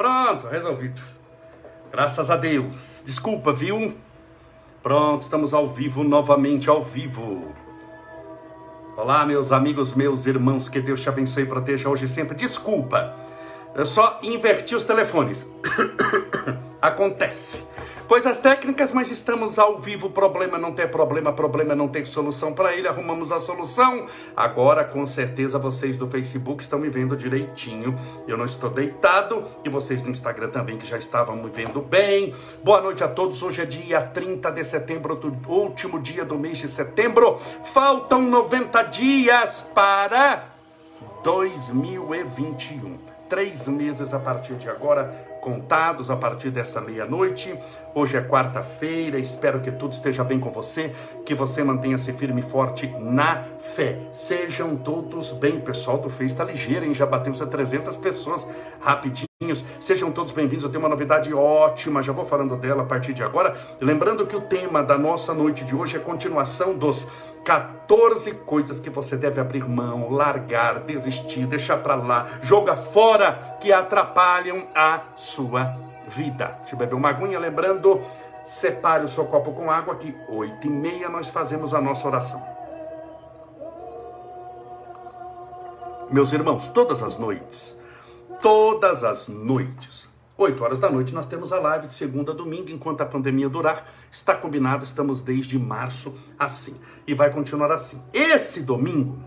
Pronto, resolvido. Graças a Deus. Desculpa, viu? Pronto, estamos ao vivo, novamente ao vivo. Olá, meus amigos, meus irmãos, que Deus te abençoe e proteja hoje e sempre. Desculpa, eu só inverti os telefones. Acontece. Coisas técnicas, mas estamos ao vivo. Problema não tem problema, problema não tem solução para ele. Arrumamos a solução. Agora, com certeza, vocês do Facebook estão me vendo direitinho. Eu não estou deitado. E vocês do Instagram também, que já estavam me vendo bem. Boa noite a todos. Hoje é dia 30 de setembro, último dia do mês de setembro. Faltam 90 dias para 2021. Três meses a partir de agora contados a partir dessa meia-noite. Hoje é quarta-feira, espero que tudo esteja bem com você, que você mantenha-se firme e forte na fé. Sejam todos bem, pessoal do Face está ligeiro, hein? Já batemos a 300 pessoas rapidinho. Sejam todos bem-vindos. Eu tenho uma novidade ótima, já vou falando dela a partir de agora. Lembrando que o tema da nossa noite de hoje é continuação dos 14 coisas que você deve abrir mão, largar, desistir, deixar para lá, jogar fora que atrapalham a sua vida. Deixa eu beber uma aguinha, lembrando, separe o seu copo com água que oito e meia nós fazemos a nossa oração. Meus irmãos, todas as noites todas as noites. 8 horas da noite nós temos a live de segunda a domingo, enquanto a pandemia durar. Está combinado, estamos desde março assim. E vai continuar assim. Esse domingo,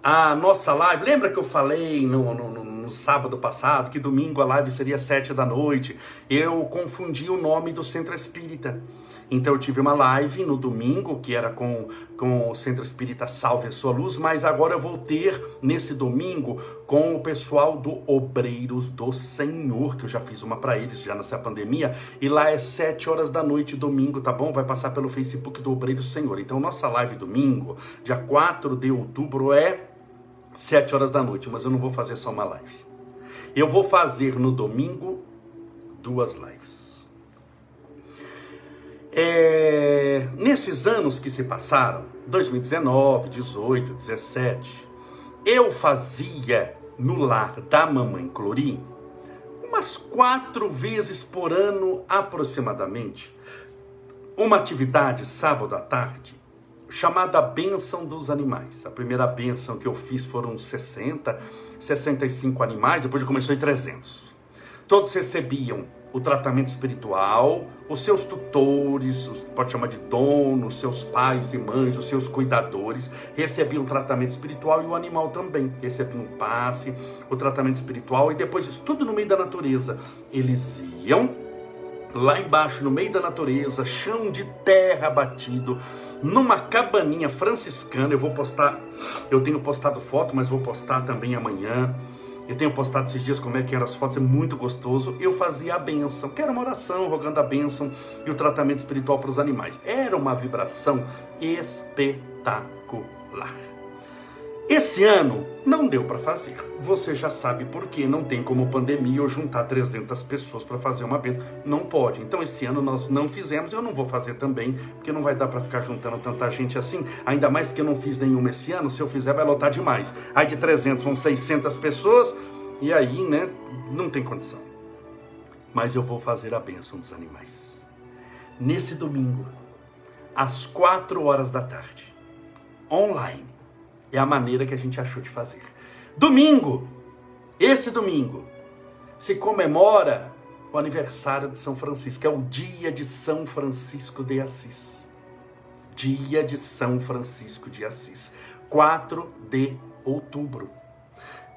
a nossa live, lembra que eu falei no, no, no, no sábado passado que domingo a live seria sete da noite? Eu confundi o nome do Centro Espírita. Então eu tive uma live no domingo, que era com, com o Centro Espírita Salve a Sua Luz, mas agora eu vou ter nesse domingo com o pessoal do Obreiros do Senhor, que eu já fiz uma para eles já nessa pandemia, e lá é sete horas da noite, domingo, tá bom? Vai passar pelo Facebook do Obreiros do Senhor. Então nossa live domingo, dia 4 de outubro, é sete horas da noite, mas eu não vou fazer só uma live. Eu vou fazer no domingo duas lives. É, nesses anos que se passaram, 2019, 18, 17, eu fazia no lar da mamãe Clorim umas quatro vezes por ano aproximadamente uma atividade sábado à tarde chamada Bênção dos Animais. A primeira bênção que eu fiz foram 60, 65 animais, depois começou em 300. Todos recebiam o tratamento espiritual, os seus tutores, pode chamar de donos, seus pais e mães, os seus cuidadores, recebiam o tratamento espiritual e o animal também recebia um passe, o tratamento espiritual e depois isso tudo no meio da natureza. Eles iam lá embaixo, no meio da natureza, chão de terra batido, numa cabaninha franciscana. Eu vou postar, eu tenho postado foto, mas vou postar também amanhã eu tenho postado esses dias como é que eram as fotos, é muito gostoso. Eu fazia a benção, que era uma oração, rogando a benção e o tratamento espiritual para os animais. Era uma vibração espetacular. Esse ano não deu para fazer. Você já sabe por quê. Não tem como pandemia ou juntar 300 pessoas para fazer uma benção. Não pode. Então esse ano nós não fizemos. Eu não vou fazer também, porque não vai dar para ficar juntando tanta gente assim. Ainda mais que eu não fiz nenhuma esse ano. Se eu fizer, vai lotar demais. Aí de 300 vão 600 pessoas. E aí, né, não tem condição. Mas eu vou fazer a benção dos animais. Nesse domingo, às 4 horas da tarde, online é a maneira que a gente achou de fazer. Domingo, esse domingo, se comemora o aniversário de São Francisco, é o dia de São Francisco de Assis. Dia de São Francisco de Assis, 4 de outubro.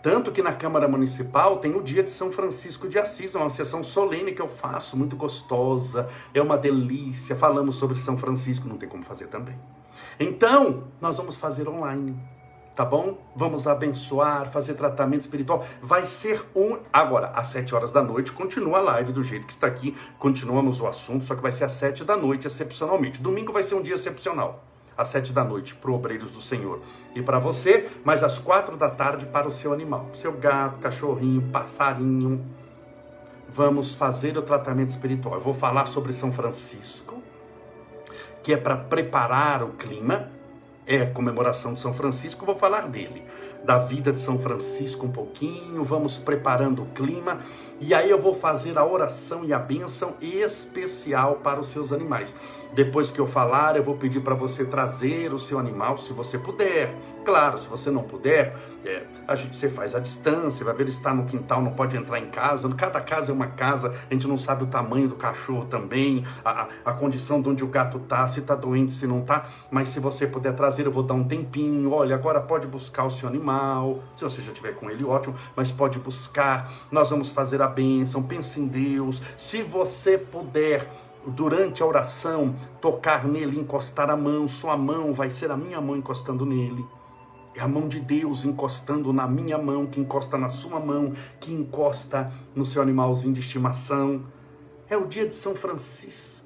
Tanto que na Câmara Municipal tem o dia de São Francisco de Assis, uma sessão solene que eu faço, muito gostosa, é uma delícia. Falamos sobre São Francisco, não tem como fazer também. Então, nós vamos fazer online tá bom? Vamos abençoar, fazer tratamento espiritual. Vai ser um. Agora, às sete horas da noite, continua a live do jeito que está aqui. Continuamos o assunto, só que vai ser às sete da noite, excepcionalmente. Domingo vai ser um dia excepcional. Às sete da noite, para Obreiros do Senhor. E para você, mas às quatro da tarde para o seu animal. Seu gato, cachorrinho, passarinho. Vamos fazer o tratamento espiritual. Eu vou falar sobre São Francisco, que é para preparar o clima é comemoração de São Francisco, vou falar dele. Da vida de São Francisco um pouquinho, vamos preparando o clima e aí eu vou fazer a oração e a bênção especial para os seus animais. Depois que eu falar, eu vou pedir para você trazer o seu animal, se você puder. Claro, se você não puder, é, a gente, você faz a distância, vai ver ele está no quintal, não pode entrar em casa. Cada casa é uma casa, a gente não sabe o tamanho do cachorro também, a, a condição de onde o gato está, se está doente, se não está. Mas se você puder trazer, eu vou dar um tempinho. Olha, agora pode buscar o seu animal. Se você já tiver com ele, ótimo, mas pode buscar. Nós vamos fazer a bênção. Pense em Deus. Se você puder durante a oração, tocar nele, encostar a mão, sua mão vai ser a minha mão encostando nele. É a mão de Deus encostando na minha mão, que encosta na sua mão, que encosta no seu animalzinho de estimação. É o dia de São Francisco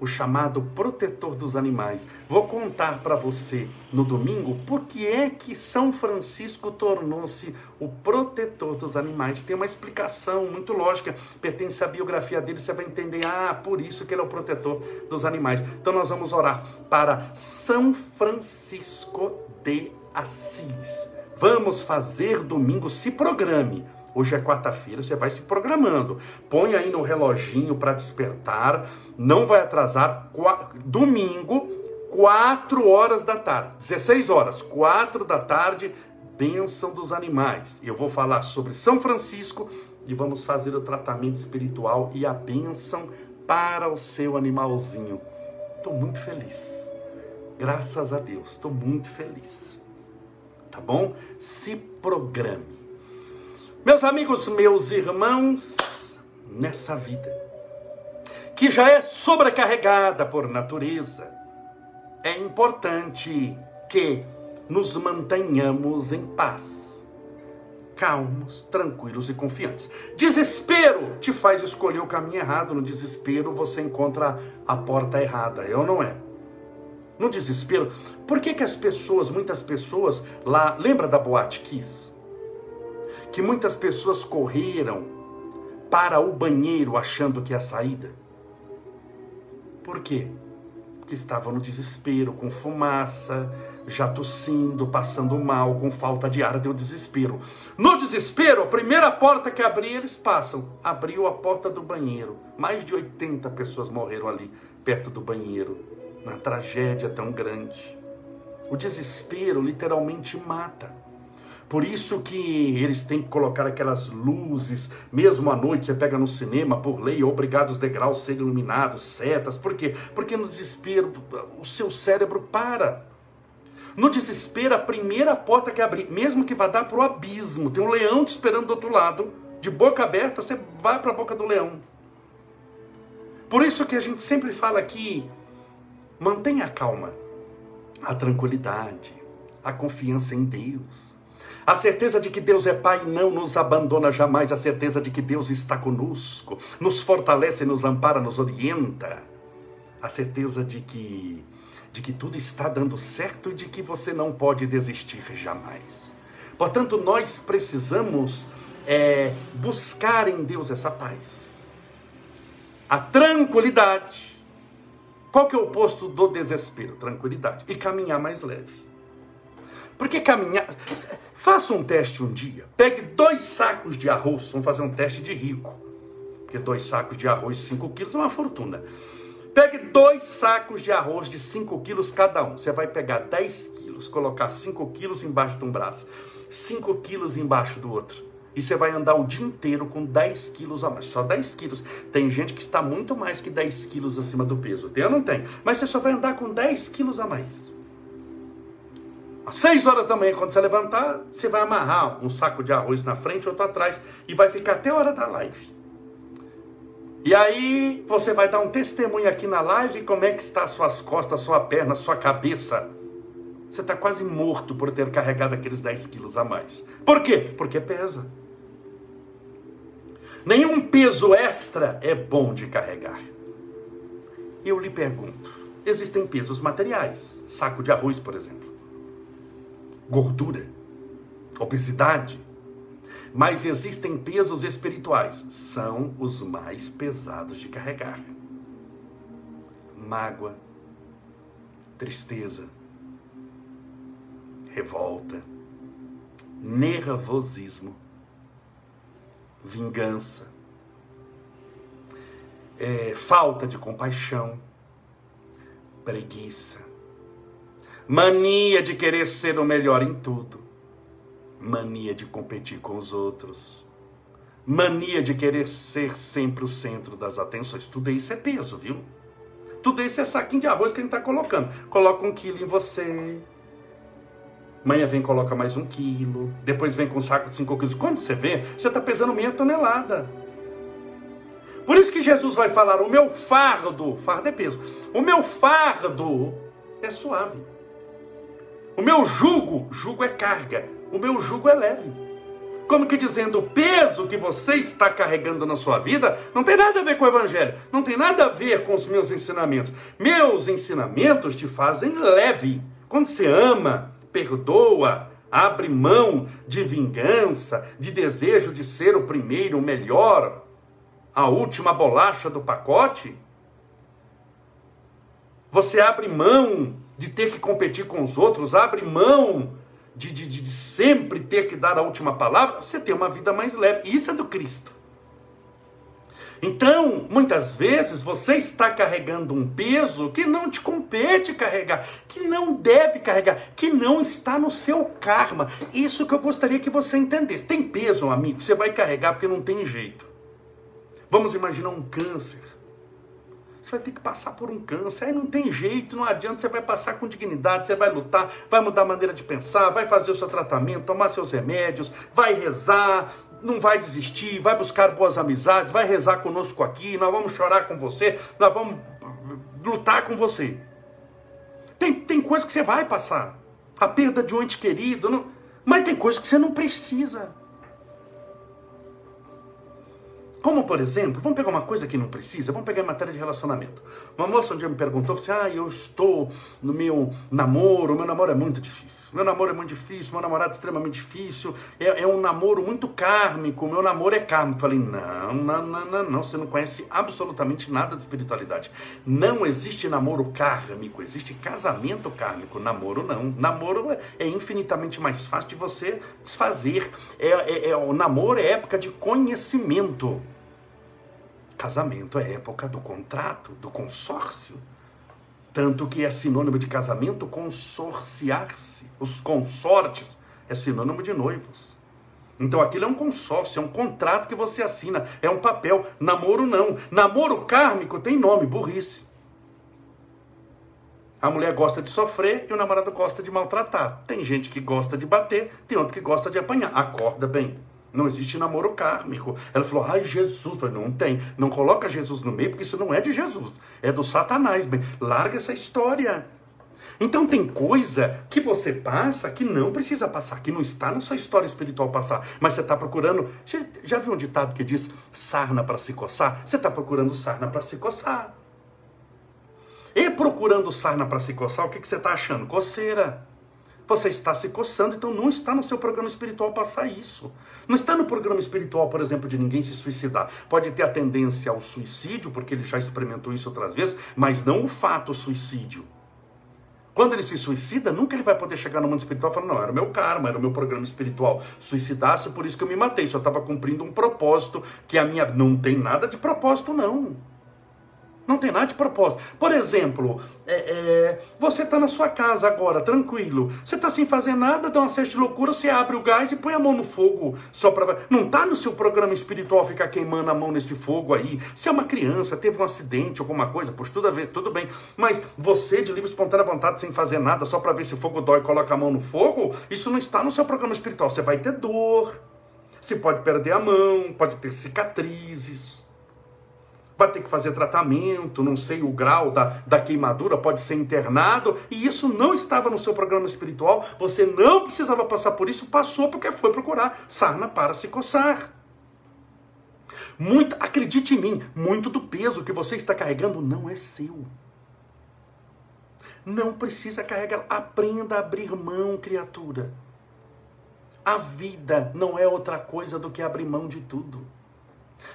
o chamado protetor dos animais. Vou contar para você no domingo por que é que São Francisco tornou-se o protetor dos animais. Tem uma explicação muito lógica, pertence à biografia dele, você vai entender, ah, por isso que ele é o protetor dos animais. Então nós vamos orar para São Francisco de Assis. Vamos fazer domingo, se programe Hoje é quarta-feira, você vai se programando. Põe aí no reloginho para despertar. Não vai atrasar. Domingo, 4 horas da tarde. 16 horas, 4 da tarde, bênção dos animais. Eu vou falar sobre São Francisco e vamos fazer o tratamento espiritual e a bênção para o seu animalzinho. Estou muito feliz. Graças a Deus, estou muito feliz. Tá bom? Se programe. Meus amigos, meus irmãos, nessa vida, que já é sobrecarregada por natureza, é importante que nos mantenhamos em paz, calmos, tranquilos e confiantes. Desespero te faz escolher o caminho errado. No desespero você encontra a porta errada, é ou não é? No desespero, por que, que as pessoas, muitas pessoas lá, lembra da Boate Kiss? Que muitas pessoas correram para o banheiro achando que é a saída. Por quê? Porque estavam no desespero, com fumaça, já tossindo, passando mal, com falta de ar, deu desespero. No desespero, a primeira porta que abria, eles passam. Abriu a porta do banheiro. Mais de 80 pessoas morreram ali, perto do banheiro, na tragédia tão grande. O desespero literalmente mata. Por isso que eles têm que colocar aquelas luzes, mesmo à noite, você pega no cinema, por lei, obrigado os degraus serem iluminados, setas. Por quê? Porque no desespero, o seu cérebro para. No desespero, a primeira porta que abrir, mesmo que vá dar para o abismo, tem um leão te esperando do outro lado, de boca aberta, você vai para a boca do leão. Por isso que a gente sempre fala aqui, mantenha a calma, a tranquilidade, a confiança em Deus a certeza de que Deus é Pai não nos abandona jamais. A certeza de que Deus está conosco, nos fortalece, nos ampara, nos orienta. A certeza de que, de que tudo está dando certo e de que você não pode desistir jamais. Portanto, nós precisamos é, buscar em Deus essa paz. A tranquilidade. Qual que é o oposto do desespero? Tranquilidade. E caminhar mais leve. Porque caminhar. Faça um teste um dia. Pegue dois sacos de arroz. Vamos fazer um teste de rico. Porque dois sacos de arroz, 5 quilos, é uma fortuna. Pegue dois sacos de arroz de 5 quilos cada um. Você vai pegar 10 quilos, colocar 5 quilos embaixo de um braço, 5 quilos embaixo do outro. E você vai andar o dia inteiro com 10 quilos a mais. Só 10 quilos. Tem gente que está muito mais que 10 quilos acima do peso. Ou não tem? Mas você só vai andar com 10 quilos a mais. Às 6 horas da manhã, quando você levantar, você vai amarrar um saco de arroz na frente, outro atrás, e vai ficar até a hora da live. E aí você vai dar um testemunho aqui na live como é que está as suas costas, sua perna, sua cabeça. Você está quase morto por ter carregado aqueles 10 quilos a mais. Por quê? Porque pesa. Nenhum peso extra é bom de carregar. Eu lhe pergunto: existem pesos materiais, saco de arroz, por exemplo gordura, obesidade. Mas existem pesos espirituais, são os mais pesados de carregar. Mágoa, tristeza, revolta, nervosismo, vingança, é, falta de compaixão, preguiça, mania de querer ser o melhor em tudo, mania de competir com os outros, mania de querer ser sempre o centro das atenções. Tudo isso é peso, viu? Tudo isso é saquinho de arroz que a gente está colocando. Coloca um quilo em você. Amanhã vem coloca mais um quilo. Depois vem com um saco de cinco quilos. Quando você vê, você está pesando meia tonelada. Por isso que Jesus vai falar: o meu fardo, fardo é peso, o meu fardo é suave. O meu jugo, jugo é carga, o meu jugo é leve. Como que dizendo, o peso que você está carregando na sua vida não tem nada a ver com o Evangelho, não tem nada a ver com os meus ensinamentos. Meus ensinamentos te fazem leve. Quando você ama, perdoa, abre mão de vingança, de desejo de ser o primeiro, o melhor, a última bolacha do pacote, você abre mão de ter que competir com os outros, abre mão de, de, de, sempre ter que dar a última palavra, você tem uma vida mais leve. Isso é do Cristo. Então, muitas vezes você está carregando um peso que não te compete carregar, que não deve carregar, que não está no seu karma. Isso que eu gostaria que você entendesse. Tem peso, amigo, você vai carregar porque não tem jeito. Vamos imaginar um câncer. Você vai ter que passar por um câncer. Aí não tem jeito, não adianta. Você vai passar com dignidade, você vai lutar, vai mudar a maneira de pensar, vai fazer o seu tratamento, tomar seus remédios, vai rezar, não vai desistir, vai buscar boas amizades, vai rezar conosco aqui, nós vamos chorar com você, nós vamos lutar com você. Tem, tem coisa que você vai passar. A perda de um ente querido, não... mas tem coisa que você não precisa. Como, por exemplo, vamos pegar uma coisa que não precisa, vamos pegar em matéria de relacionamento. Uma moça um dia me perguntou, assim, ah, eu estou no meu namoro, meu namoro é muito difícil. Meu namoro é muito difícil, meu namorado é extremamente difícil, é, é um namoro muito kármico, meu namoro é kármico. Falei, não, não, não, não, não, você não conhece absolutamente nada de espiritualidade. Não existe namoro kármico, existe casamento kármico, namoro não. Namoro é, é infinitamente mais fácil de você desfazer. É, é, é, o namoro é época de conhecimento. Casamento é época do contrato, do consórcio. Tanto que é sinônimo de casamento consorciar-se. Os consortes é sinônimo de noivos. Então aquilo é um consórcio, é um contrato que você assina, é um papel. Namoro não. Namoro kármico tem nome, burrice. A mulher gosta de sofrer e o namorado gosta de maltratar. Tem gente que gosta de bater, tem outro que gosta de apanhar. Acorda bem. Não existe namoro kármico. Ela falou, ai, Jesus. Falei, não tem. Não coloca Jesus no meio, porque isso não é de Jesus. É do Satanás. Bem, larga essa história. Então tem coisa que você passa que não precisa passar, que não está na sua história espiritual passar, mas você está procurando. Já viu um ditado que diz sarna para se coçar? Você está procurando sarna para se coçar. E procurando sarna para se coçar, o que, que você está achando? Coceira. Você está se coçando, então não está no seu programa espiritual passar isso. Não está no programa espiritual, por exemplo, de ninguém se suicidar. Pode ter a tendência ao suicídio, porque ele já experimentou isso outras vezes, mas não o fato suicídio. Quando ele se suicida, nunca ele vai poder chegar no mundo espiritual e falar, não, era o meu karma, era o meu programa espiritual. Suicidasse, por isso que eu me matei, só estava cumprindo um propósito, que a minha. Não tem nada de propósito, não. Não tem nada de propósito. Por exemplo, é, é, você está na sua casa agora, tranquilo. Você está sem fazer nada, dá uma cesta de loucura, você abre o gás e põe a mão no fogo. só para Não está no seu programa espiritual ficar queimando a mão nesse fogo aí. Se é uma criança, teve um acidente, alguma coisa, pois tudo ver, tudo bem. Mas você, de livre espontânea vontade, sem fazer nada, só para ver se o fogo dói, coloca a mão no fogo, isso não está no seu programa espiritual. Você vai ter dor. Você pode perder a mão, pode ter cicatrizes vai ter que fazer tratamento, não sei o grau da, da queimadura, pode ser internado, e isso não estava no seu programa espiritual, você não precisava passar por isso, passou porque foi procurar sarna para se coçar. Muito, acredite em mim, muito do peso que você está carregando não é seu. Não precisa carregar, aprenda a abrir mão, criatura. A vida não é outra coisa do que abrir mão de tudo.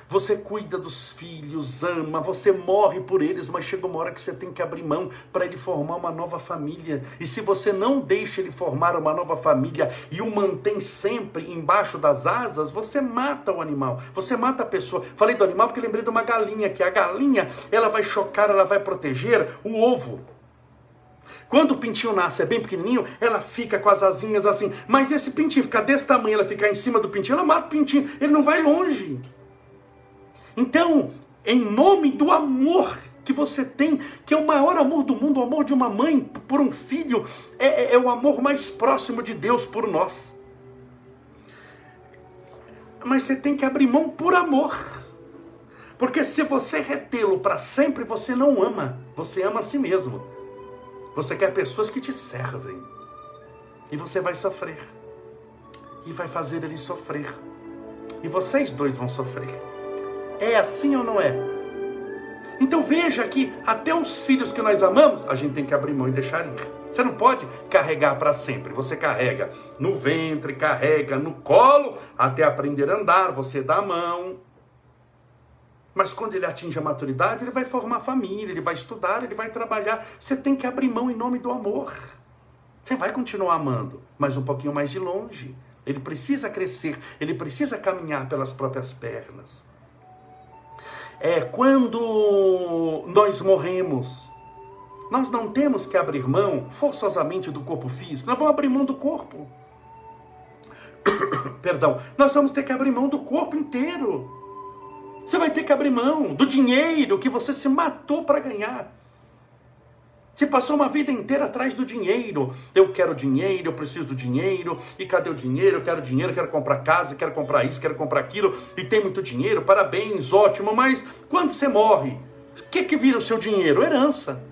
Você cuida dos filhos, ama, você morre por eles, mas chega uma hora que você tem que abrir mão para ele formar uma nova família. E se você não deixa ele formar uma nova família e o mantém sempre embaixo das asas, você mata o animal, você mata a pessoa. Falei do animal porque lembrei de uma galinha, que a galinha, ela vai chocar, ela vai proteger o ovo. Quando o pintinho nasce, é bem pequenininho, ela fica com as asinhas assim. Mas esse pintinho ficar desse tamanho, ela ficar em cima do pintinho, ela mata o pintinho. Ele não vai longe. Então, em nome do amor que você tem, que é o maior amor do mundo, o amor de uma mãe por um filho, é, é, é o amor mais próximo de Deus por nós. Mas você tem que abrir mão por amor. Porque se você retê-lo para sempre, você não ama, você ama a si mesmo. Você quer pessoas que te servem. E você vai sofrer. E vai fazer ele sofrer. E vocês dois vão sofrer. É assim ou não é? Então veja que até os filhos que nós amamos, a gente tem que abrir mão e deixar ir. Você não pode carregar para sempre. Você carrega no ventre, carrega no colo, até aprender a andar, você dá a mão. Mas quando ele atinge a maturidade, ele vai formar família, ele vai estudar, ele vai trabalhar. Você tem que abrir mão em nome do amor. Você vai continuar amando, mas um pouquinho mais de longe. Ele precisa crescer, ele precisa caminhar pelas próprias pernas é quando nós morremos. Nós não temos que abrir mão forçosamente do corpo físico, nós vamos abrir mão do corpo. Perdão, nós vamos ter que abrir mão do corpo inteiro. Você vai ter que abrir mão do dinheiro que você se matou para ganhar. Você passou uma vida inteira atrás do dinheiro. Eu quero dinheiro, eu preciso do dinheiro. E cadê o dinheiro? Eu quero dinheiro, quero comprar casa, quero comprar isso, quero comprar aquilo. E tem muito dinheiro, parabéns, ótimo. Mas quando você morre, o que, que vira o seu dinheiro? Herança.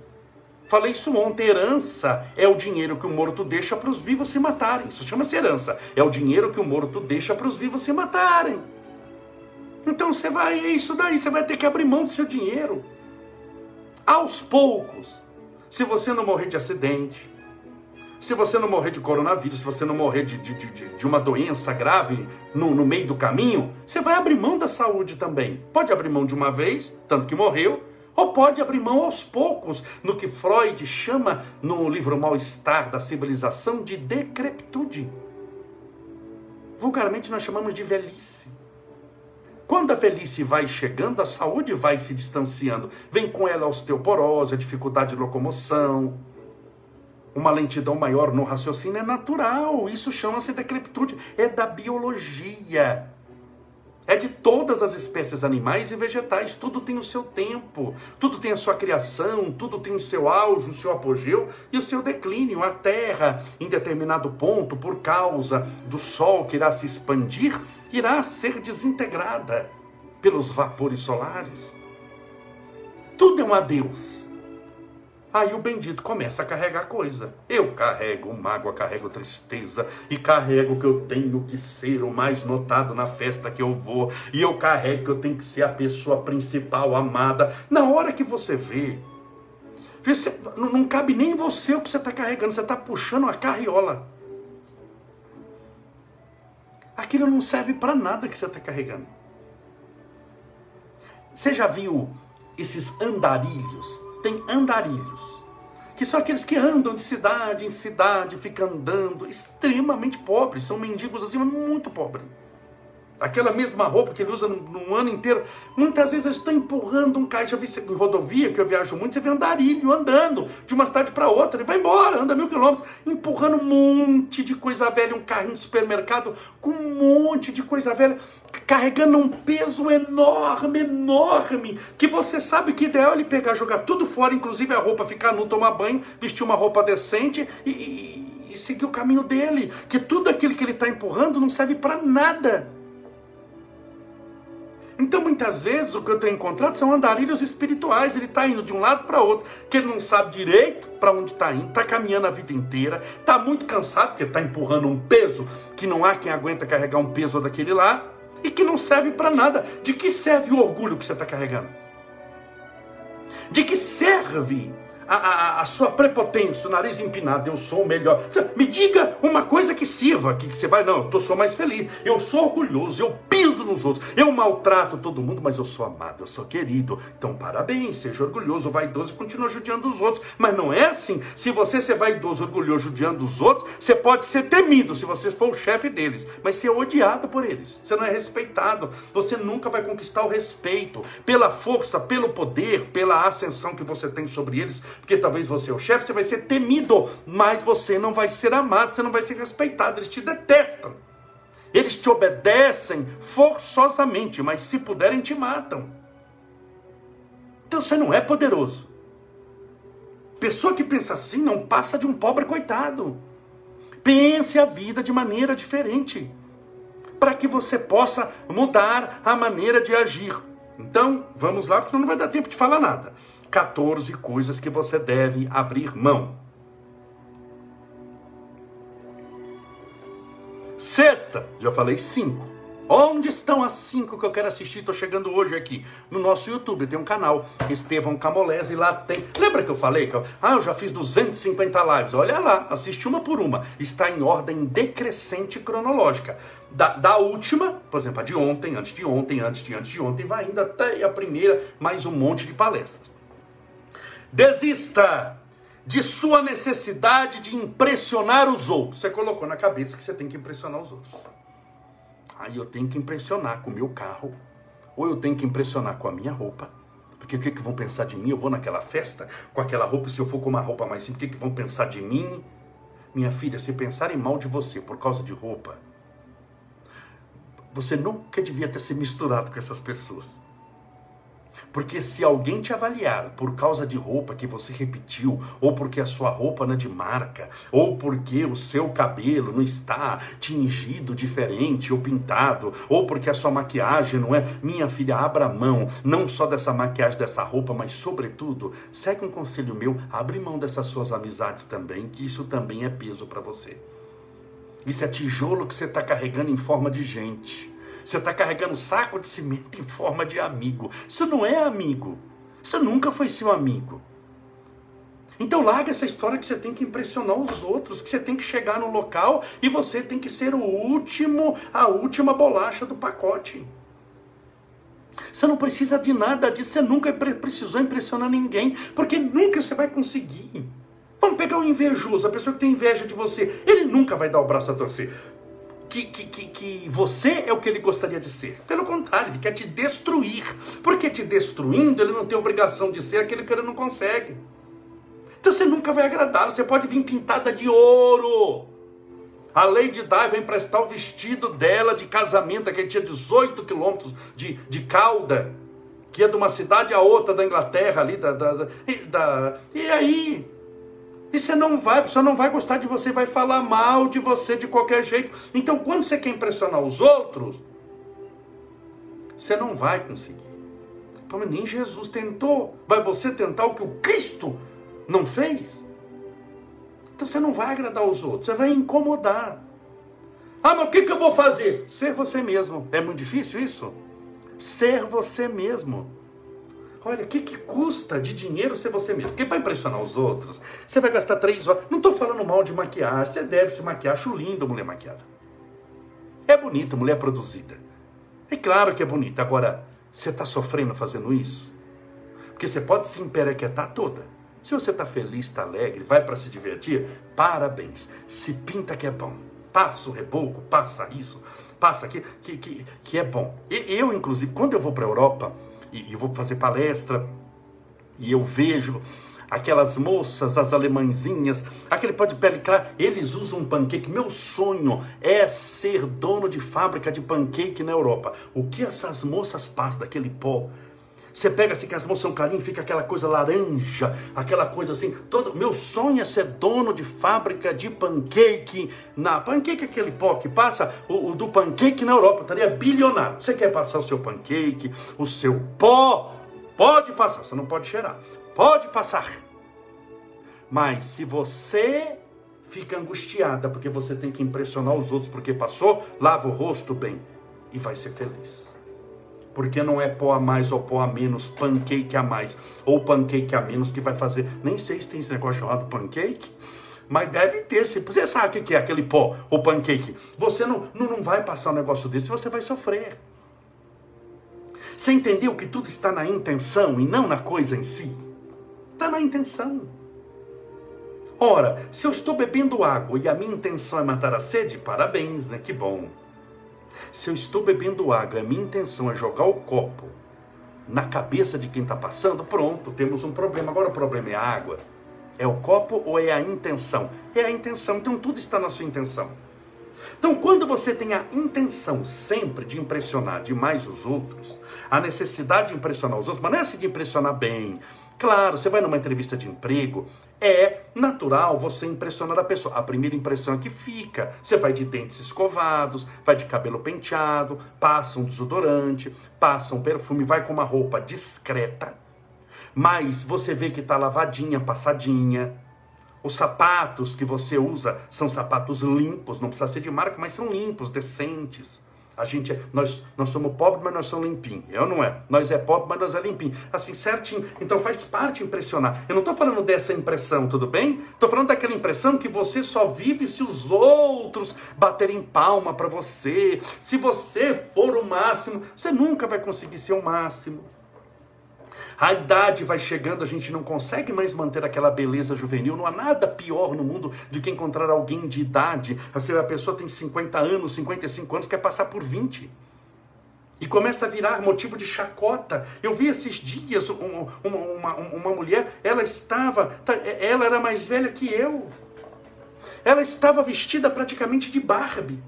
Falei isso ontem, herança é o dinheiro que o morto deixa para os vivos se matarem. Isso chama-se herança. É o dinheiro que o morto deixa para os vivos se matarem. Então você vai, é isso daí, você vai ter que abrir mão do seu dinheiro. Aos poucos se você não morrer de acidente, se você não morrer de coronavírus, se você não morrer de, de, de, de uma doença grave no, no meio do caminho, você vai abrir mão da saúde também. Pode abrir mão de uma vez, tanto que morreu, ou pode abrir mão aos poucos, no que Freud chama no livro Mal-Estar da Civilização de decrepitude. Vulgarmente nós chamamos de velhice. Quando a velhice vai chegando, a saúde vai se distanciando. Vem com ela a osteoporose, a dificuldade de locomoção, uma lentidão maior no raciocínio é natural. Isso chama-se decrepitude. É da biologia. É de todas as espécies animais e vegetais. Tudo tem o seu tempo. Tudo tem a sua criação. Tudo tem o seu auge, o seu apogeu e o seu declínio. A Terra, em determinado ponto, por causa do Sol que irá se expandir, irá ser desintegrada pelos vapores solares. Tudo é um adeus. Aí o bendito começa a carregar coisa. Eu carrego mágoa, carrego tristeza e carrego que eu tenho que ser o mais notado na festa que eu vou. E eu carrego que eu tenho que ser a pessoa principal, amada. Na hora que você vê, você, não cabe nem você o que você está carregando, você está puxando a carriola. Aquilo não serve para nada que você está carregando. Você já viu esses andarilhos? Tem andarilhos, que são aqueles que andam de cidade em cidade, ficam andando, extremamente pobres, são mendigos assim, mas muito pobres. Aquela mesma roupa que ele usa no, ano inteiro. Muitas vezes estão empurrando um vi em rodovia, que eu viajo muito, você vê andarilho andando de uma cidade para outra. Ele vai embora, anda mil quilômetros, empurrando um monte de coisa velha, um carrinho de supermercado com um monte de coisa velha, carregando um peso enorme, enorme. Que você sabe que ideal é ele pegar, jogar tudo fora, inclusive a roupa, ficar nu, tomar banho, vestir uma roupa decente e, e, e seguir o caminho dele. Que tudo aquilo que ele está empurrando não serve para nada. Muitas vezes, o que eu tenho encontrado são andarilhos espirituais. Ele está indo de um lado para outro, que ele não sabe direito para onde está indo, está caminhando a vida inteira, está muito cansado, porque está empurrando um peso que não há quem aguenta carregar um peso daquele lá, e que não serve para nada. De que serve o orgulho que você está carregando? De que serve a, a, a, sua prepotência, o nariz empinado, eu sou o melhor. Me diga uma coisa que sirva, que, que você vai, não, eu sou mais feliz, eu sou orgulhoso, eu piso nos outros, eu maltrato todo mundo, mas eu sou amado, eu sou querido. Então, parabéns, seja orgulhoso, vaidoso e continua judiando os outros. Mas não é assim. Se você ser vaidoso, orgulhoso, judiando os outros, você pode ser temido se você for o chefe deles, mas ser odiado por eles. Você não é respeitado. Você nunca vai conquistar o respeito pela força, pelo poder, pela ascensão que você tem sobre eles porque talvez você é o chefe, você vai ser temido, mas você não vai ser amado, você não vai ser respeitado, eles te detestam. Eles te obedecem forçosamente, mas se puderem te matam. Então você não é poderoso. Pessoa que pensa assim não passa de um pobre coitado. Pense a vida de maneira diferente, para que você possa mudar a maneira de agir. Então, vamos lá, porque não vai dar tempo de falar nada. 14 coisas que você deve abrir mão. Sexta, já falei cinco. Onde estão as cinco que eu quero assistir? Estou chegando hoje aqui no nosso YouTube. Tem um canal, Estevão Camolese, e lá tem. Lembra que eu falei que eu... ah, eu já fiz 250 lives? Olha lá, assiste uma por uma. Está em ordem decrescente cronológica. Da, da, última, por exemplo, a de ontem, antes de ontem, antes de antes de ontem, vai ainda até a primeira, mais um monte de palestras. Desista de sua necessidade de impressionar os outros. Você colocou na cabeça que você tem que impressionar os outros. Aí eu tenho que impressionar com o meu carro, ou eu tenho que impressionar com a minha roupa. Porque o que, que vão pensar de mim? Eu vou naquela festa com aquela roupa, se eu for com uma roupa mais simples, o que, que vão pensar de mim? Minha filha, se pensarem mal de você por causa de roupa, você nunca devia ter se misturado com essas pessoas. Porque se alguém te avaliar por causa de roupa que você repetiu, ou porque a sua roupa não é de marca, ou porque o seu cabelo não está tingido diferente ou pintado, ou porque a sua maquiagem não é, minha filha, abra mão, não só dessa maquiagem, dessa roupa, mas sobretudo, segue um conselho meu, abre mão dessas suas amizades também, que isso também é peso para você. Isso é tijolo que você está carregando em forma de gente. Você está carregando saco de cimento em forma de amigo. Isso não é amigo. Isso nunca foi seu amigo. Então larga essa história que você tem que impressionar os outros, que você tem que chegar no local e você tem que ser o último, a última bolacha do pacote. Você não precisa de nada disso, você nunca precisou impressionar ninguém, porque nunca você vai conseguir. Vamos pegar o invejoso, a pessoa que tem inveja de você, ele nunca vai dar o braço a torcer que, que, que, que você é o que ele gostaria de ser. Pelo contrário, ele quer te destruir. Porque te destruindo, ele não tem obrigação de ser aquele que ele não consegue. Então você nunca vai agradá-lo. Você pode vir pintada de ouro. A Lady Di vai emprestar o vestido dela de casamento, que tinha 18 quilômetros de, de cauda, que é de uma cidade a outra da Inglaterra ali, da, da, da, da e aí e você não vai, a pessoa não vai gostar de você, vai falar mal de você de qualquer jeito. Então, quando você quer impressionar os outros, você não vai conseguir. Nem Jesus tentou. Vai você tentar o que o Cristo não fez? Então você não vai agradar os outros, você vai incomodar. Ah, mas o que, que eu vou fazer? Ser você mesmo. É muito difícil isso? Ser você mesmo. Olha, o que, que custa de dinheiro ser você mesmo? Porque para impressionar os outros, você vai gastar três horas. Não estou falando mal de maquiagem, você deve se maquiar. Acho lindo mulher maquiada. É bonito, mulher produzida. É claro que é bonita. Agora, você está sofrendo fazendo isso? Porque você pode se emperequetar toda. Se você está feliz, está alegre, vai para se divertir, parabéns. Se pinta que é bom. Passa o reboco, passa isso, passa aqui, que, que, que é bom. E eu, inclusive, quando eu vou para a Europa, e, e vou fazer palestra, e eu vejo aquelas moças, as alemãzinhas, aquele pó de pele clara, eles usam pancake. Meu sonho é ser dono de fábrica de pancake na Europa. O que essas moças passam daquele pó? Você pega assim que as mãos são clarinhas, fica aquela coisa laranja, aquela coisa assim. Todo... Meu sonho é ser dono de fábrica de pancake. Na pancake é aquele pó que passa o, o do pancake na Europa, estaria bilionário. Você quer passar o seu pancake, o seu pó? Pode passar, você não pode cheirar. Pode passar. Mas se você fica angustiada porque você tem que impressionar os outros porque passou, lava o rosto bem e vai ser feliz. Porque não é pó a mais ou pó a menos, pancake a mais ou pancake a menos que vai fazer. Nem sei se tem esse negócio chamado pancake. Mas deve ter, se você sabe o que é aquele pó, ou pancake. Você não, não, não vai passar um negócio desse, você vai sofrer. Você entendeu que tudo está na intenção e não na coisa em si? Está na intenção. Ora, se eu estou bebendo água e a minha intenção é matar a sede, parabéns, né? Que bom. Se eu estou bebendo água a minha intenção é jogar o copo na cabeça de quem está passando, pronto, temos um problema. Agora o problema é a água. É o copo ou é a intenção? É a intenção. Então tudo está na sua intenção. Então, quando você tem a intenção sempre de impressionar demais os outros, a necessidade de impressionar os outros, mas não é assim de impressionar bem. Claro, você vai numa entrevista de emprego, é natural você impressionar a pessoa. A primeira impressão é que fica. Você vai de dentes escovados, vai de cabelo penteado, passa um desodorante, passa um perfume, vai com uma roupa discreta mas você vê que está lavadinha, passadinha. Os sapatos que você usa são sapatos limpos, não precisa ser de marca, mas são limpos, decentes. A gente, é, nós, nós somos pobres, mas nós somos limpinhos. Eu não é. Nós é pobre, mas nós é limpinho. Assim, certinho. Então faz parte impressionar. Eu não estou falando dessa impressão, tudo bem? Estou falando daquela impressão que você só vive se os outros baterem palma para você. Se você for o máximo, você nunca vai conseguir ser o máximo. A idade vai chegando, a gente não consegue mais manter aquela beleza juvenil. Não há nada pior no mundo do que encontrar alguém de idade. A pessoa tem 50 anos, 55 anos, quer passar por 20 e começa a virar motivo de chacota. Eu vi esses dias uma, uma, uma, mulher, ela estava, tá, ela era mais velha que eu. Ela estava vestida praticamente de Barbie.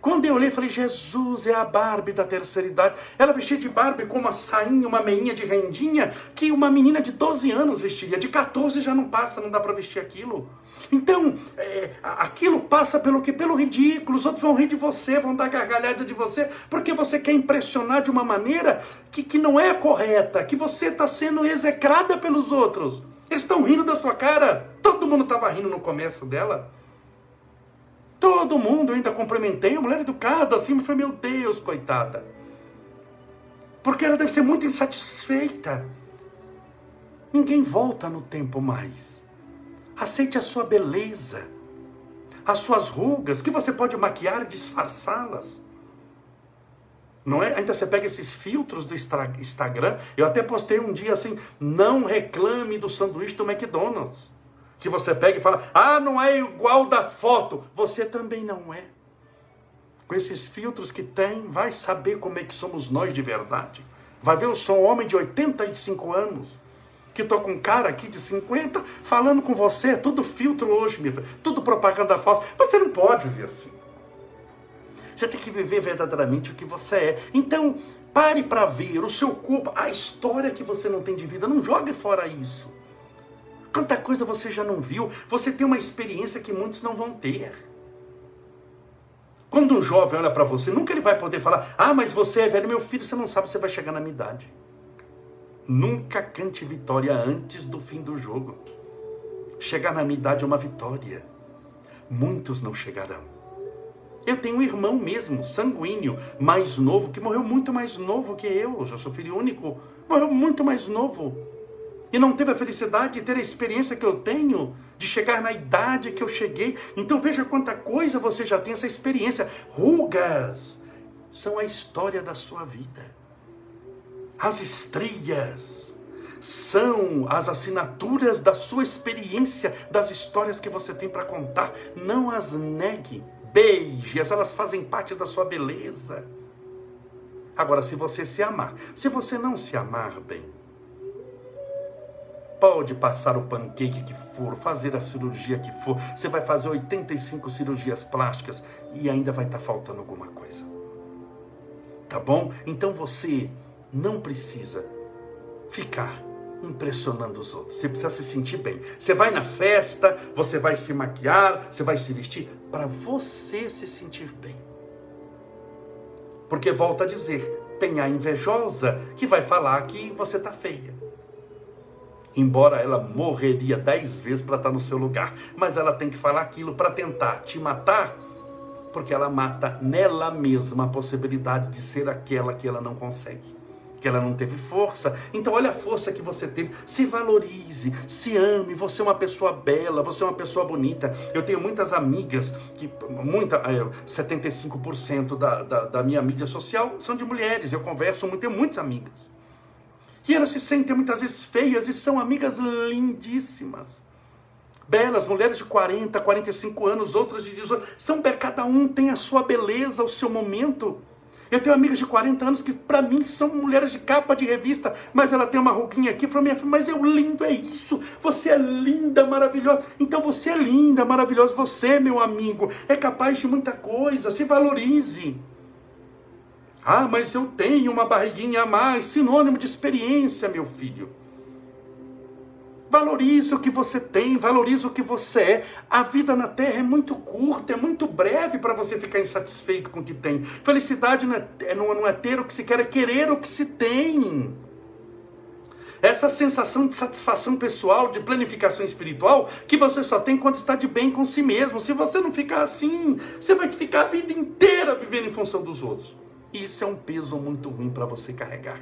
Quando eu olhei, falei, Jesus é a Barbie da terceira idade. Ela vestia de Barbie com uma sainha, uma meinha de rendinha, que uma menina de 12 anos vestiria. De 14 já não passa, não dá para vestir aquilo. Então, é, aquilo passa pelo que? Pelo ridículo. Os outros vão rir de você, vão dar gargalhada de você, porque você quer impressionar de uma maneira que, que não é correta, que você está sendo execrada pelos outros. Eles estão rindo da sua cara. Todo mundo estava rindo no começo dela. Todo mundo, ainda cumprimentei a mulher educada assim, mas foi meu Deus, coitada. Porque ela deve ser muito insatisfeita. Ninguém volta no tempo mais. Aceite a sua beleza, as suas rugas, que você pode maquiar e disfarçá-las. Não é? Ainda você pega esses filtros do Instagram. Eu até postei um dia assim: não reclame do sanduíche do McDonald's que você pega e fala, ah, não é igual da foto. Você também não é. Com esses filtros que tem, vai saber como é que somos nós de verdade. Vai ver, eu sou um homem de 85 anos, que estou com um cara aqui de 50 falando com você, tudo filtro hoje, meu tudo propaganda falsa. Você não pode ver assim. Você tem que viver verdadeiramente o que você é. Então, pare para ver o seu corpo, a história que você não tem de vida. Não jogue fora isso. Quanta coisa você já não viu? Você tem uma experiência que muitos não vão ter. Quando um jovem olha para você, nunca ele vai poder falar: Ah, mas você é velho, meu filho, você não sabe você vai chegar na minha idade. Nunca cante vitória antes do fim do jogo. Chegar na minha idade é uma vitória. Muitos não chegarão. Eu tenho um irmão mesmo, sanguíneo, mais novo, que morreu muito mais novo que eu. Eu sou filho único. Morreu muito mais novo e não teve a felicidade de ter a experiência que eu tenho, de chegar na idade que eu cheguei. Então veja quanta coisa você já tem essa experiência. Rugas são a história da sua vida. As estrias são as assinaturas da sua experiência, das histórias que você tem para contar. Não as negue, beije, elas fazem parte da sua beleza. Agora, se você se amar, se você não se amar bem, Pode passar o pancake que for, fazer a cirurgia que for. Você vai fazer 85 cirurgias plásticas e ainda vai estar tá faltando alguma coisa. Tá bom? Então você não precisa ficar impressionando os outros. Você precisa se sentir bem. Você vai na festa, você vai se maquiar, você vai se vestir para você se sentir bem. Porque volta a dizer, tem a invejosa que vai falar que você tá feia embora ela morreria dez vezes para estar no seu lugar. Mas ela tem que falar aquilo para tentar te matar Porque ela mata nela mesma a possibilidade de ser aquela que ela não consegue que ela não teve força. Então, olha a força que você teve. Se valorize, se ame. Você é uma pessoa bela, você é uma pessoa bonita. Eu tenho muitas amigas, que muita, 75% é, da, da, da minha mídia social são de mulheres. Eu converso muito, tenho muitas amigas. E elas se sentem muitas vezes feias e são amigas lindíssimas. Belas, mulheres de 40, 45 anos, outras de 18. São, cada um tem a sua beleza, o seu momento. Eu tenho amigas de 40 anos que, para mim, são mulheres de capa de revista, mas ela tem uma ruguinha aqui. Falou, minha filha, mas eu lindo, é isso. Você é linda, maravilhosa. Então você é linda, maravilhosa. Você, meu amigo, é capaz de muita coisa. Se valorize. Ah, mas eu tenho uma barriguinha a mais. Sinônimo de experiência, meu filho. Valorize o que você tem, valorize o que você é. A vida na terra é muito curta, é muito breve para você ficar insatisfeito com o que tem. Felicidade não é, não é ter o que se quer, é querer o que se tem. Essa sensação de satisfação pessoal, de planificação espiritual, que você só tem quando está de bem com si mesmo. Se você não ficar assim, você vai ficar a vida inteira vivendo em função dos outros. E isso é um peso muito ruim para você carregar.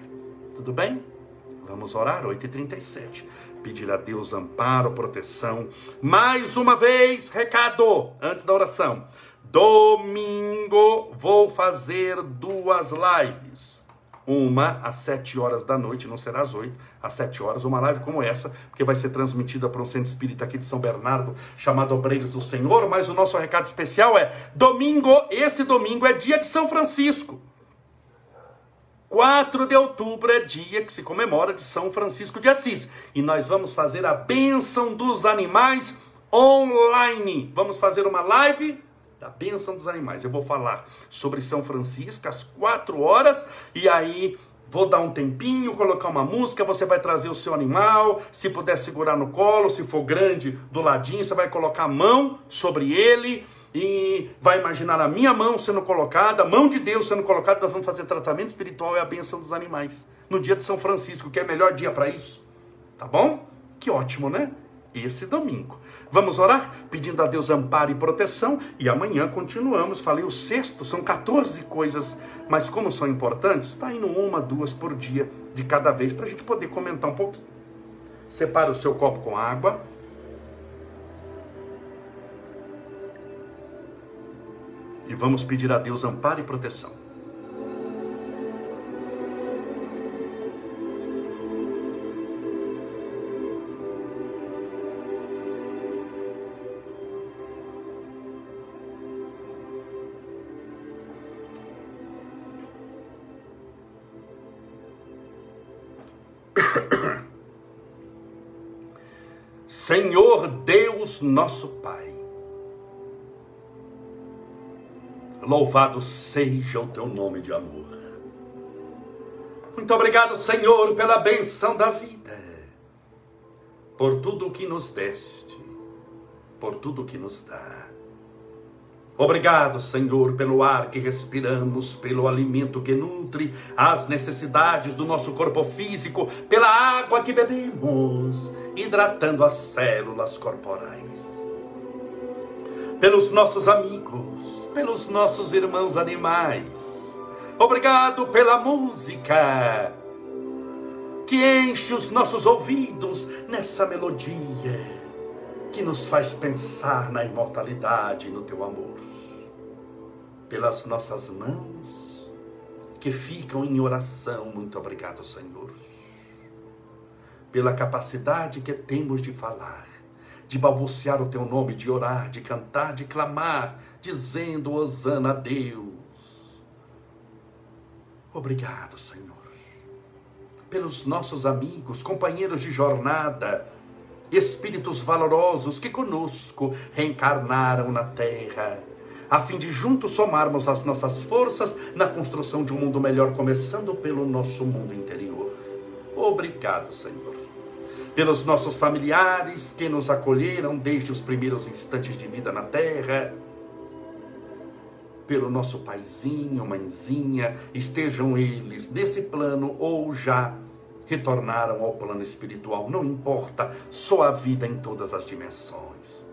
Tudo bem? Vamos orar, 8h37 pedir a Deus amparo, proteção. Mais uma vez, recado antes da oração. Domingo vou fazer duas lives. Uma às sete horas da noite, não será às oito, às sete horas, uma live como essa, porque vai ser transmitida para um centro espírita aqui de São Bernardo, chamado Obreiros do Senhor, mas o nosso recado especial é domingo, esse domingo é dia de São Francisco. 4 de outubro é dia que se comemora de São Francisco de Assis. E nós vamos fazer a bênção dos animais online. Vamos fazer uma live da bênção dos animais. Eu vou falar sobre São Francisco às 4 horas e aí vou dar um tempinho, colocar uma música, você vai trazer o seu animal, se puder segurar no colo, se for grande, do ladinho, você vai colocar a mão sobre ele e vai imaginar a minha mão sendo colocada, a mão de Deus sendo colocada, nós vamos fazer tratamento espiritual e a benção dos animais. No dia de São Francisco, que é o melhor dia para isso. Tá bom? Que ótimo, né? Esse domingo. Vamos orar pedindo a Deus amparo e proteção e amanhã continuamos. Falei o sexto, são 14 coisas, mas como são importantes, está indo uma, duas por dia de cada vez para a gente poder comentar um pouquinho. Separa o seu copo com água e vamos pedir a Deus amparo e proteção. Senhor Deus nosso Pai, Louvado seja o teu nome de amor. Muito obrigado, Senhor, pela benção da vida, por tudo o que nos deste, por tudo o que nos dá. Obrigado, Senhor, pelo ar que respiramos, pelo alimento que nutre as necessidades do nosso corpo físico, pela água que bebemos, hidratando as células corporais, pelos nossos amigos pelos nossos irmãos animais. Obrigado pela música que enche os nossos ouvidos nessa melodia que nos faz pensar na imortalidade e no teu amor. Pelas nossas mãos que ficam em oração, muito obrigado, Senhor. Pela capacidade que temos de falar, de balbuciar o teu nome, de orar, de cantar, de clamar, dizendo: Hosana a Deus. Obrigado, Senhor, pelos nossos amigos, companheiros de jornada, espíritos valorosos que conosco reencarnaram na terra, a fim de juntos somarmos as nossas forças na construção de um mundo melhor, começando pelo nosso mundo interior. Obrigado, Senhor. Pelos nossos familiares que nos acolheram desde os primeiros instantes de vida na terra, pelo nosso paizinho, mãezinha, estejam eles nesse plano ou já retornaram ao plano espiritual, não importa, só a vida em todas as dimensões.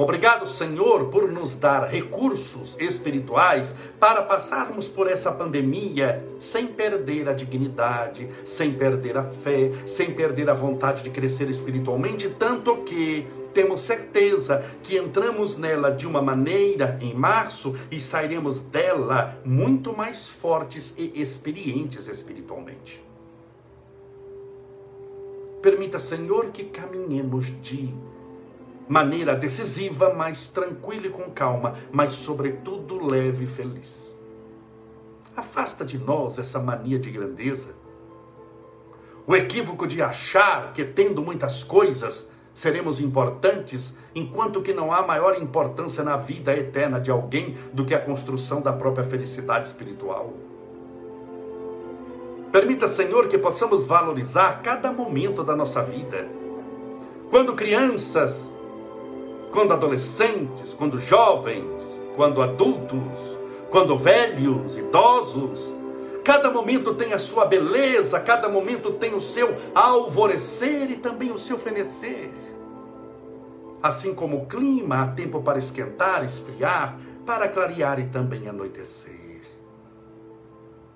Obrigado, Senhor, por nos dar recursos espirituais para passarmos por essa pandemia sem perder a dignidade, sem perder a fé, sem perder a vontade de crescer espiritualmente, tanto que temos certeza que entramos nela de uma maneira em março e sairemos dela muito mais fortes e experientes espiritualmente. Permita, Senhor, que caminhemos de maneira decisiva, mas tranquila e com calma, mas sobretudo leve e feliz. Afasta de nós essa mania de grandeza, o equívoco de achar que tendo muitas coisas seremos importantes, enquanto que não há maior importância na vida eterna de alguém do que a construção da própria felicidade espiritual. Permita, Senhor, que possamos valorizar cada momento da nossa vida. Quando crianças, quando adolescentes, quando jovens, quando adultos, quando velhos, idosos. Cada momento tem a sua beleza, cada momento tem o seu alvorecer e também o seu fenecer. Assim como o clima, há tempo para esquentar, esfriar, para clarear e também anoitecer.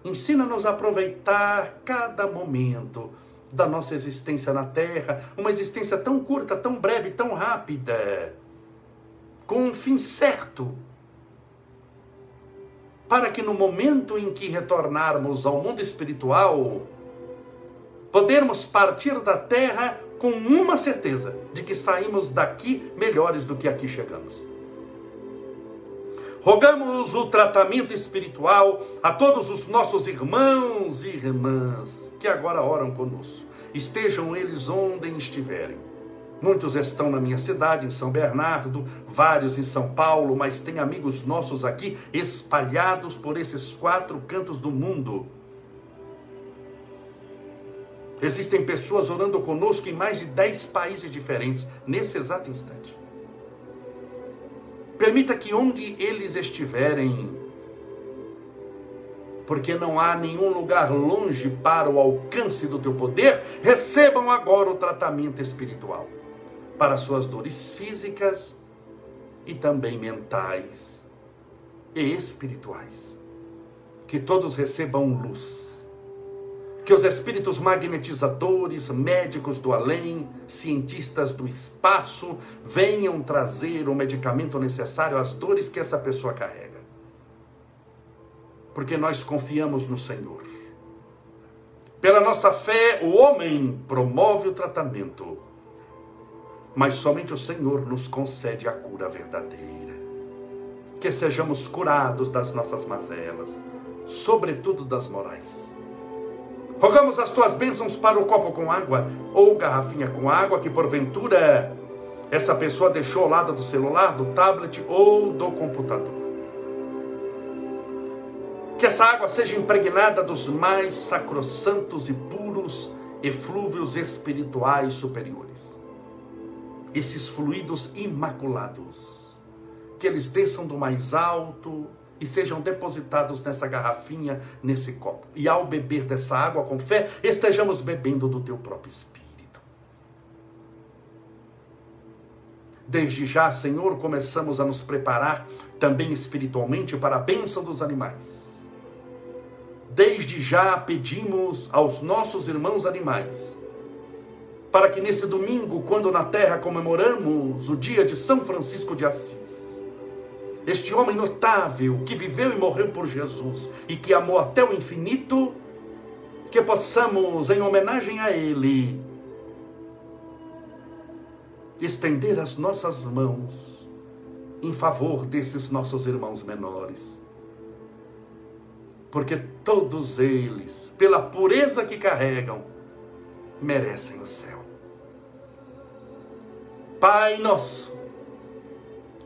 Ensina-nos a aproveitar cada momento da nossa existência na Terra, uma existência tão curta, tão breve, tão rápida com um fim certo, para que no momento em que retornarmos ao mundo espiritual, podermos partir da terra com uma certeza de que saímos daqui melhores do que aqui chegamos. Rogamos o tratamento espiritual a todos os nossos irmãos e irmãs que agora oram conosco. Estejam eles onde estiverem Muitos estão na minha cidade, em São Bernardo, vários em São Paulo, mas tem amigos nossos aqui espalhados por esses quatro cantos do mundo. Existem pessoas orando conosco em mais de dez países diferentes, nesse exato instante. Permita que onde eles estiverem, porque não há nenhum lugar longe para o alcance do teu poder, recebam agora o tratamento espiritual para suas dores físicas e também mentais e espirituais. Que todos recebam luz. Que os espíritos magnetizadores, médicos do além, cientistas do espaço venham trazer o medicamento necessário às dores que essa pessoa carrega. Porque nós confiamos no Senhor. Pela nossa fé, o homem promove o tratamento mas somente o Senhor nos concede a cura verdadeira. Que sejamos curados das nossas mazelas, sobretudo das morais. Rogamos as tuas bênçãos para o copo com água ou garrafinha com água que porventura essa pessoa deixou ao lado do celular, do tablet ou do computador. Que essa água seja impregnada dos mais sacrossantos e puros eflúvios espirituais superiores esses fluidos imaculados, que eles desçam do mais alto e sejam depositados nessa garrafinha, nesse copo. E ao beber dessa água com fé, estejamos bebendo do teu próprio Espírito. Desde já, Senhor, começamos a nos preparar também espiritualmente para a bênção dos animais. Desde já pedimos aos nossos irmãos animais para que nesse domingo, quando na terra comemoramos o dia de São Francisco de Assis, este homem notável que viveu e morreu por Jesus e que amou até o infinito, que possamos, em homenagem a ele, estender as nossas mãos em favor desses nossos irmãos menores. Porque todos eles, pela pureza que carregam, merecem o céu. Pai nosso,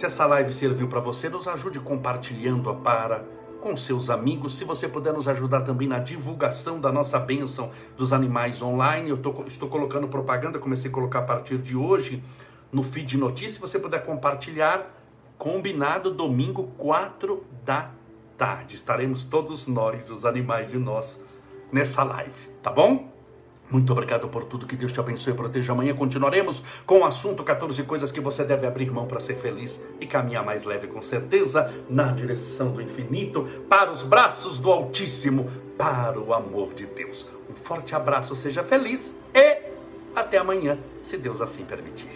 Se essa live serviu para você, nos ajude compartilhando-a para com seus amigos. Se você puder nos ajudar também na divulgação da nossa bênção dos animais online, eu tô, estou colocando propaganda, comecei a colocar a partir de hoje no feed de notícias. Se você puder compartilhar, combinado domingo, 4 da tarde. Estaremos todos nós, os animais e nós, nessa live, tá bom? Muito obrigado por tudo, que Deus te abençoe e proteja. Amanhã continuaremos com o assunto 14 coisas que você deve abrir mão para ser feliz e caminhar mais leve com certeza na direção do infinito, para os braços do Altíssimo, para o amor de Deus. Um forte abraço, seja feliz e até amanhã, se Deus assim permitir.